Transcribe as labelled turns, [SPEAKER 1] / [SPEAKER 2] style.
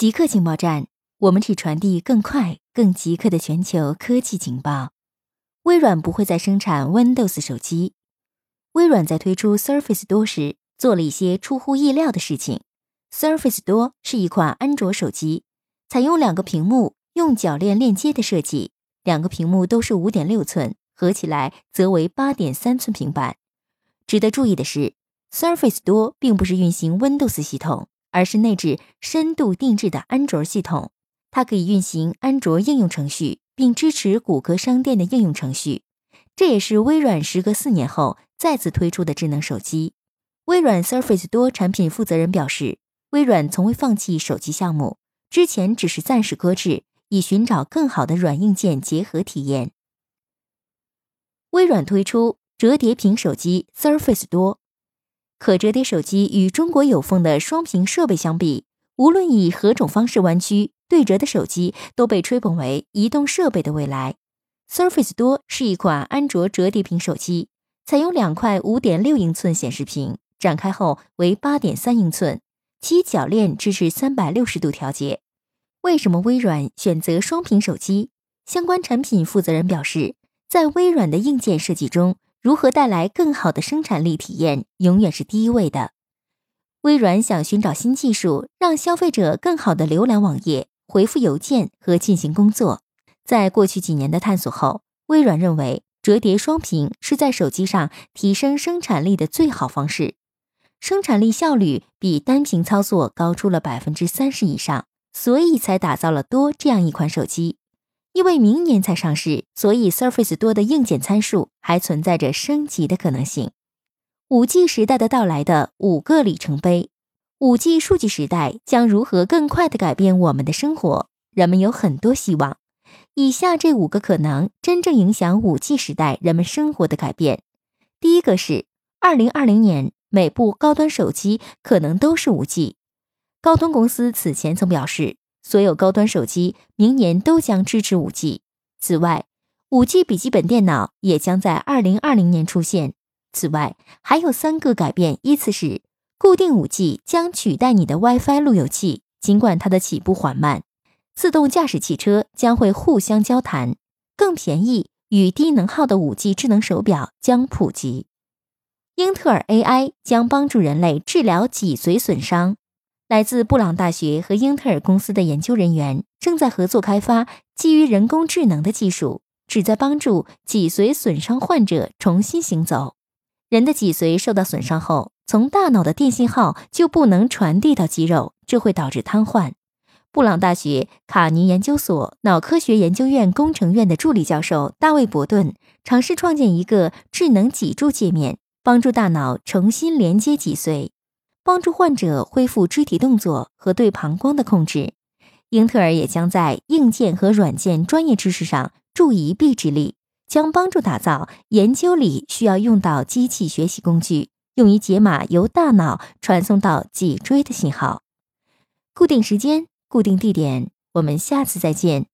[SPEAKER 1] 极客情报站，我们只传递更快、更极客的全球科技情报。微软不会再生产 Windows 手机。微软在推出 Surface 多时，做了一些出乎意料的事情。Surface 多是一款安卓手机，采用两个屏幕用铰链链接的设计，两个屏幕都是五点六寸，合起来则为八点三寸平板。值得注意的是，Surface 多并不是运行 Windows 系统。而是内置深度定制的安卓系统，它可以运行安卓应用程序，并支持谷歌商店的应用程序。这也是微软时隔四年后再次推出的智能手机。微软 Surface 多产品负责人表示，微软从未放弃手机项目，之前只是暂时搁置，以寻找更好的软硬件结合体验。微软推出折叠屏手机 Surface 多。可折叠手机与中国有缝的双屏设备相比，无论以何种方式弯曲对折的手机，都被吹捧为移动设备的未来。Surface 多是一款安卓折叠屏手机，采用两块5.6英寸显示屏，展开后为8.3英寸，其铰链支持360度调节。为什么微软选择双屏手机？相关产品负责人表示，在微软的硬件设计中。如何带来更好的生产力体验，永远是第一位的。微软想寻找新技术，让消费者更好的浏览网页、回复邮件和进行工作。在过去几年的探索后，微软认为折叠双屏是在手机上提升生产力的最好方式，生产力效率比单屏操作高出了百分之三十以上，所以才打造了多这样一款手机。因为明年才上市，所以 Surface 多的硬件参数还存在着升级的可能性。五 G 时代的到来的五个里程碑，五 G 数据时代将如何更快地改变我们的生活？人们有很多希望。以下这五个可能真正影响五 G 时代人们生活的改变：第一个是，二零二零年每部高端手机可能都是五 G。高通公司此前曾表示。所有高端手机明年都将支持 5G。此外，5G 笔记本电脑也将在2020年出现。此外，还有三个改变依次是：固定 5G 将取代你的 WiFi 路由器，尽管它的起步缓慢；自动驾驶汽车将会互相交谈；更便宜与低能耗的 5G 智能手表将普及；英特尔 AI 将帮助人类治疗脊髓损伤。来自布朗大学和英特尔公司的研究人员正在合作开发基于人工智能的技术，旨在帮助脊髓损伤患者重新行走。人的脊髓受到损伤后，从大脑的电信号就不能传递到肌肉，这会导致瘫痪。布朗大学卡尼研究所脑科学研究院工程院的助理教授大卫·伯顿尝试创建一个智能脊柱界面，帮助大脑重新连接脊髓。帮助患者恢复肢体动作和对膀胱的控制。英特尔也将在硬件和软件专业知识上助一臂之力，将帮助打造研究里需要用到机器学习工具，用于解码由大脑传送到脊椎的信号。固定时间，固定地点，我们下次再见。